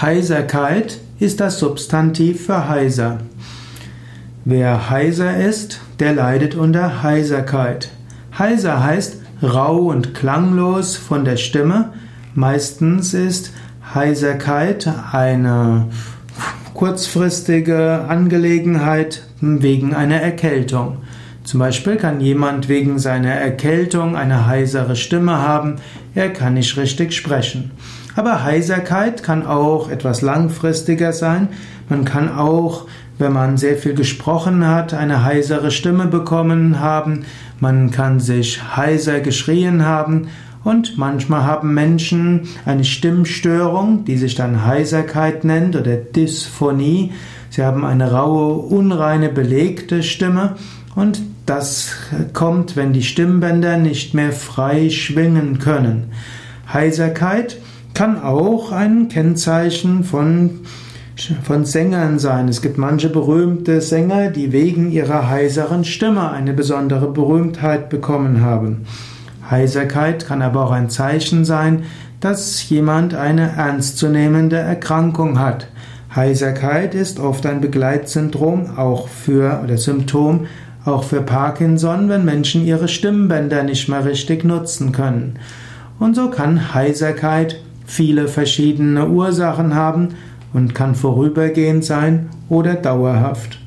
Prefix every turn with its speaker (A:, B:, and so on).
A: Heiserkeit ist das Substantiv für heiser. Wer heiser ist, der leidet unter Heiserkeit. Heiser heißt rau und klanglos von der Stimme. Meistens ist Heiserkeit eine kurzfristige Angelegenheit wegen einer Erkältung. Zum Beispiel kann jemand wegen seiner Erkältung eine heisere Stimme haben, er kann nicht richtig sprechen. Aber Heiserkeit kann auch etwas langfristiger sein. Man kann auch, wenn man sehr viel gesprochen hat, eine heisere Stimme bekommen haben. Man kann sich heiser geschrien haben. Und manchmal haben Menschen eine Stimmstörung, die sich dann Heiserkeit nennt oder Dysphonie. Sie haben eine raue, unreine, belegte Stimme und das kommt, wenn die Stimmbänder nicht mehr frei schwingen können. Heiserkeit kann auch ein Kennzeichen von, von Sängern sein. Es gibt manche berühmte Sänger, die wegen ihrer heiseren Stimme eine besondere Berühmtheit bekommen haben. Heiserkeit kann aber auch ein Zeichen sein, dass jemand eine ernstzunehmende Erkrankung hat. Heiserkeit ist oft ein Begleitsyndrom auch für oder Symptom auch für Parkinson, wenn Menschen ihre Stimmbänder nicht mehr richtig nutzen können. Und so kann Heiserkeit viele verschiedene Ursachen haben und kann vorübergehend sein oder dauerhaft.